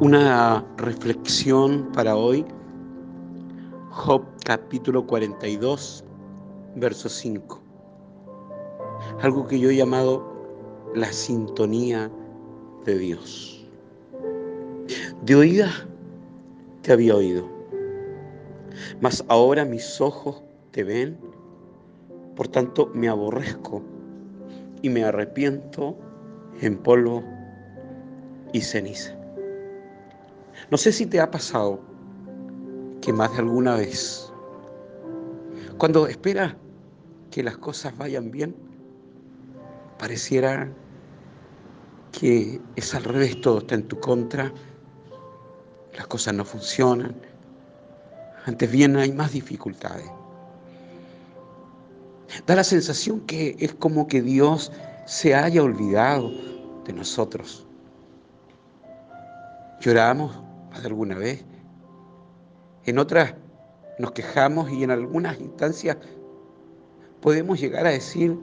Una reflexión para hoy, Job capítulo 42, verso 5. Algo que yo he llamado la sintonía de Dios. De oída te había oído, mas ahora mis ojos te ven, por tanto me aborrezco y me arrepiento en polvo y ceniza. No sé si te ha pasado que más de alguna vez, cuando esperas que las cosas vayan bien, pareciera que es al revés, todo está en tu contra, las cosas no funcionan, antes bien hay más dificultades. Da la sensación que es como que Dios se haya olvidado de nosotros. Lloramos más de alguna vez. En otras nos quejamos y en algunas instancias podemos llegar a decir,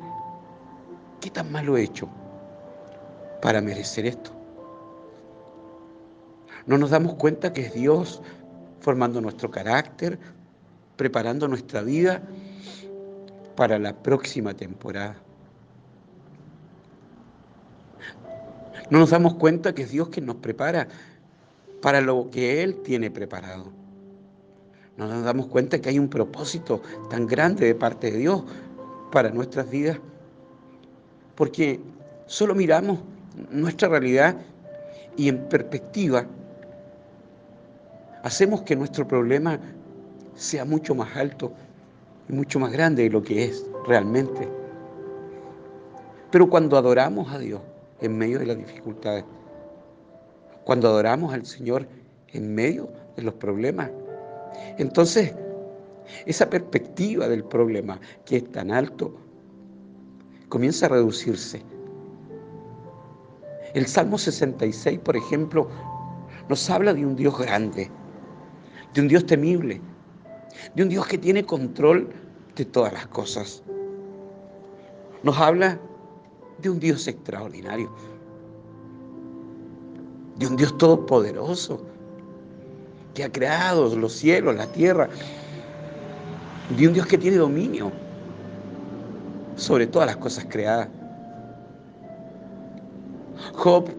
¿qué tan malo he hecho para merecer esto? No nos damos cuenta que es Dios formando nuestro carácter, preparando nuestra vida para la próxima temporada. No nos damos cuenta que es Dios quien nos prepara para lo que Él tiene preparado. No nos damos cuenta que hay un propósito tan grande de parte de Dios para nuestras vidas. Porque solo miramos nuestra realidad y en perspectiva hacemos que nuestro problema sea mucho más alto y mucho más grande de lo que es realmente. Pero cuando adoramos a Dios, en medio de las dificultades. Cuando adoramos al Señor en medio de los problemas. Entonces, esa perspectiva del problema que es tan alto comienza a reducirse. El Salmo 66, por ejemplo, nos habla de un Dios grande, de un Dios temible, de un Dios que tiene control de todas las cosas. Nos habla de un Dios extraordinario, de un Dios todopoderoso, que ha creado los cielos, la tierra, de un Dios que tiene dominio sobre todas las cosas creadas. Job,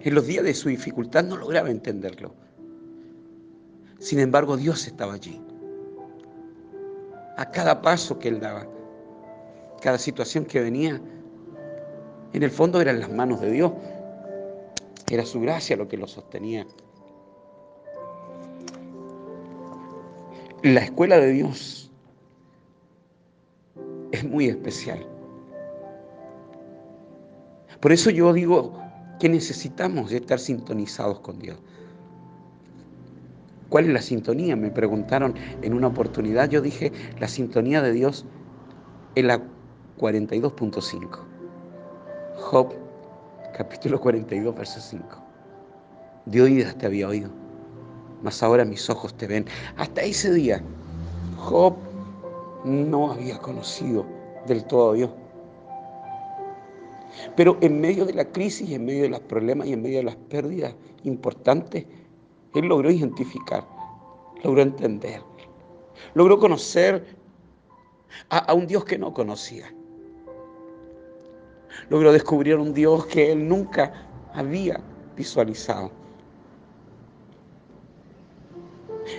en los días de su dificultad, no lograba entenderlo. Sin embargo, Dios estaba allí. A cada paso que él daba, cada situación que venía, en el fondo eran las manos de Dios. Era su gracia lo que lo sostenía. La escuela de Dios es muy especial. Por eso yo digo que necesitamos estar sintonizados con Dios. ¿Cuál es la sintonía? Me preguntaron en una oportunidad. Yo dije, la sintonía de Dios es la 42.5. Job, capítulo 42, verso 5. De oídas te había oído, mas ahora mis ojos te ven. Hasta ese día, Job no había conocido del todo a Dios. Pero en medio de la crisis, en medio de los problemas y en medio de las pérdidas importantes, él logró identificar, logró entender, logró conocer a, a un Dios que no conocía logró descubrir un Dios que él nunca había visualizado.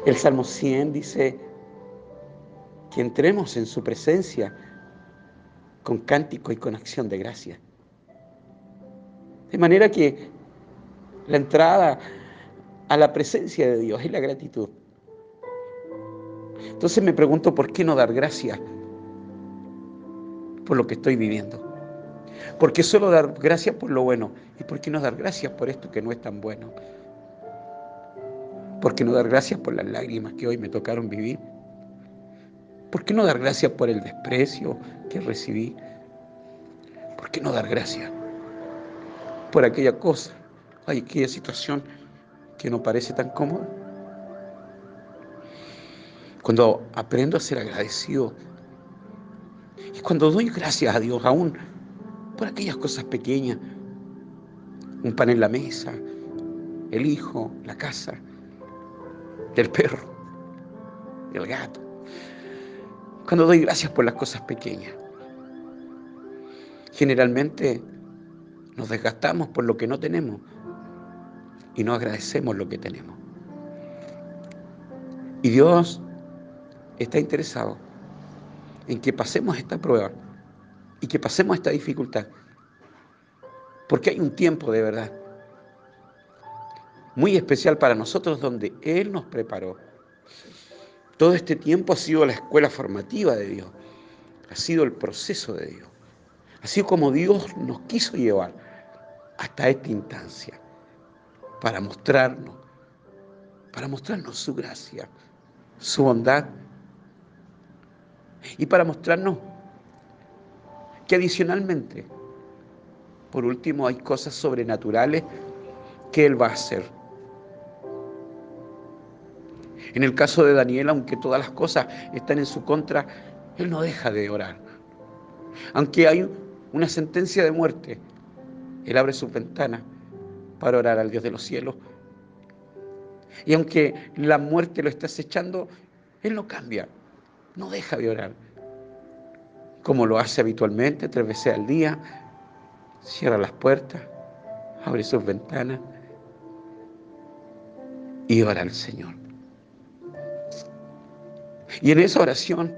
El Salmo 100 dice que entremos en su presencia con cántico y con acción de gracia. De manera que la entrada a la presencia de Dios es la gratitud. Entonces me pregunto, ¿por qué no dar gracias por lo que estoy viviendo? ¿Por qué solo dar gracias por lo bueno? ¿Y por qué no dar gracias por esto que no es tan bueno? ¿Por qué no dar gracias por las lágrimas que hoy me tocaron vivir? ¿Por qué no dar gracias por el desprecio que recibí? ¿Por qué no dar gracias por aquella cosa, aquella situación que no parece tan cómoda? Cuando aprendo a ser agradecido y cuando doy gracias a Dios aún por aquellas cosas pequeñas, un pan en la mesa, el hijo, la casa, el perro, el gato. Cuando doy gracias por las cosas pequeñas. Generalmente nos desgastamos por lo que no tenemos y no agradecemos lo que tenemos. Y Dios está interesado en que pasemos esta prueba y que pasemos esta dificultad. Porque hay un tiempo de verdad muy especial para nosotros donde Él nos preparó. Todo este tiempo ha sido la escuela formativa de Dios, ha sido el proceso de Dios, ha sido como Dios nos quiso llevar hasta esta instancia para mostrarnos, para mostrarnos su gracia, su bondad y para mostrarnos que adicionalmente, por último, hay cosas sobrenaturales que Él va a hacer. En el caso de Daniel, aunque todas las cosas están en su contra, Él no deja de orar. Aunque hay una sentencia de muerte, Él abre sus ventanas para orar al Dios de los cielos. Y aunque la muerte lo está acechando, Él no cambia, no deja de orar. Como lo hace habitualmente, tres veces al día, cierra las puertas, abre sus ventanas y ora al Señor. Y en esa oración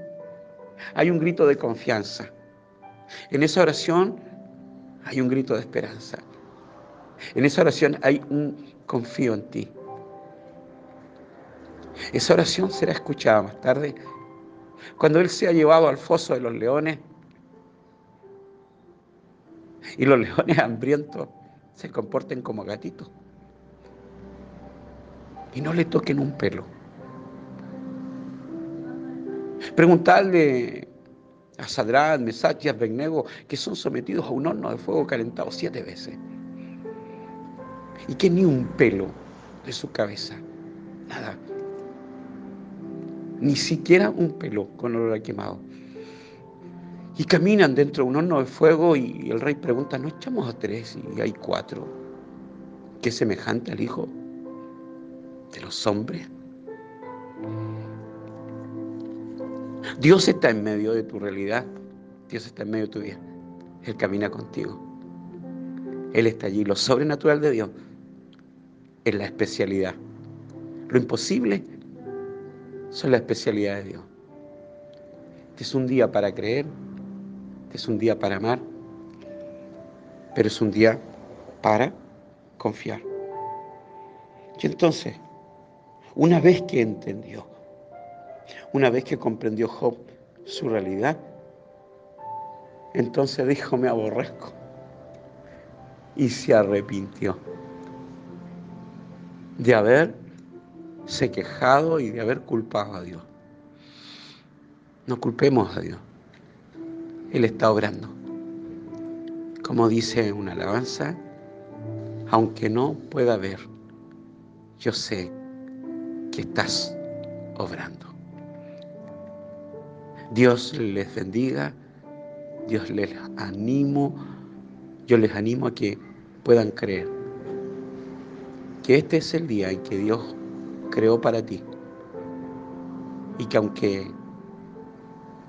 hay un grito de confianza. En esa oración hay un grito de esperanza. En esa oración hay un confío en ti. Esa oración será escuchada más tarde cuando Él sea llevado al foso de los leones y los leones hambrientos se comporten como gatitos y no le toquen un pelo. Preguntarle a Sadrán, Mesach y Abednego que son sometidos a un horno de fuego calentado siete veces y que ni un pelo de su cabeza, nada, ni siquiera un pelo con olor a quemado. Y caminan dentro de un horno de fuego y el rey pregunta, ¿no echamos a tres y hay cuatro? ¿Qué semejante al Hijo de los hombres? Dios está en medio de tu realidad, Dios está en medio de tu vida. Él camina contigo. Él está allí. Lo sobrenatural de Dios es la especialidad. Lo imposible son la especialidad de Dios. Este es un día para creer, este es un día para amar, pero es un día para confiar. Y entonces, una vez que entendió, una vez que comprendió Job su realidad, entonces dijo, me aborrezco. Y se arrepintió de haberse quejado y de haber culpado a Dios. No culpemos a Dios. Él está obrando. Como dice una alabanza, aunque no pueda ver, yo sé que estás obrando. Dios les bendiga, Dios les animo, yo les animo a que puedan creer que este es el día en que Dios creó para ti y que aunque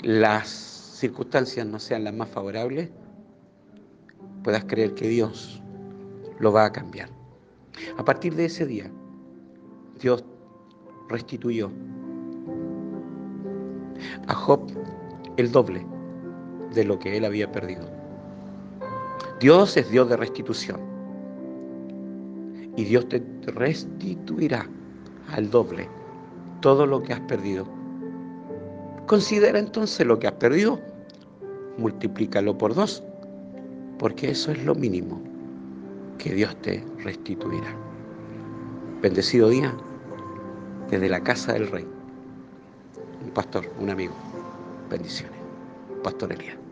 las circunstancias no sean las más favorables, puedas creer que Dios lo va a cambiar. A partir de ese día, Dios restituyó a Job el doble de lo que él había perdido. Dios es Dios de restitución y Dios te restituirá al doble todo lo que has perdido. Considera entonces lo que has perdido, multiplícalo por dos, porque eso es lo mínimo que Dios te restituirá. Bendecido día desde la casa del rey. Un pastor, un amigo. Bendiciones. Pastor Elías.